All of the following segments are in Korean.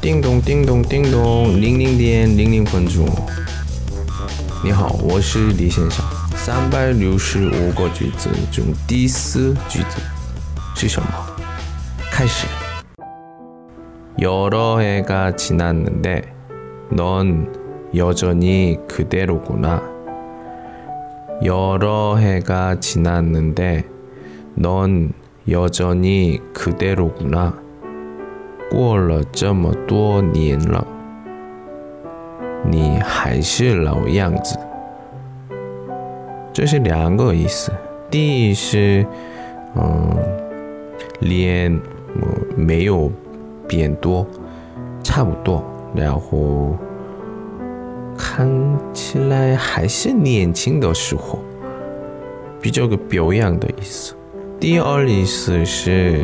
叮咚叮咚叮咚，零零点零零分钟。你好，我是李先生。三百六十五个句子中第四句子是什么？开始。여러해가지났는데넌여전히그대로구나 여러 해가 지났는데 넌 여전히 그대로구나. 过了这么多年了，你还是老样子。这是两个意思。第一是，嗯,脸没有变多，差不多，然后看起来还是年轻的时候。比较个表扬的意思。第二意思是，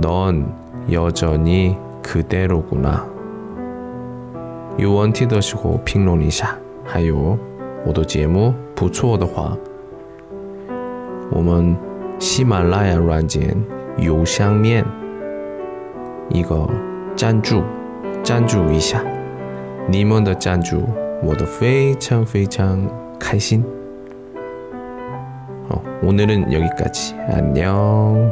넌 여전히 그대로구나. 有问题的时候评论一下，还有我的节目不错的话，我们喜马拉雅软件邮箱面一个赞助，赞助一下，你们的赞助我都非常非常开心。 오늘은 여기까지. 안녕.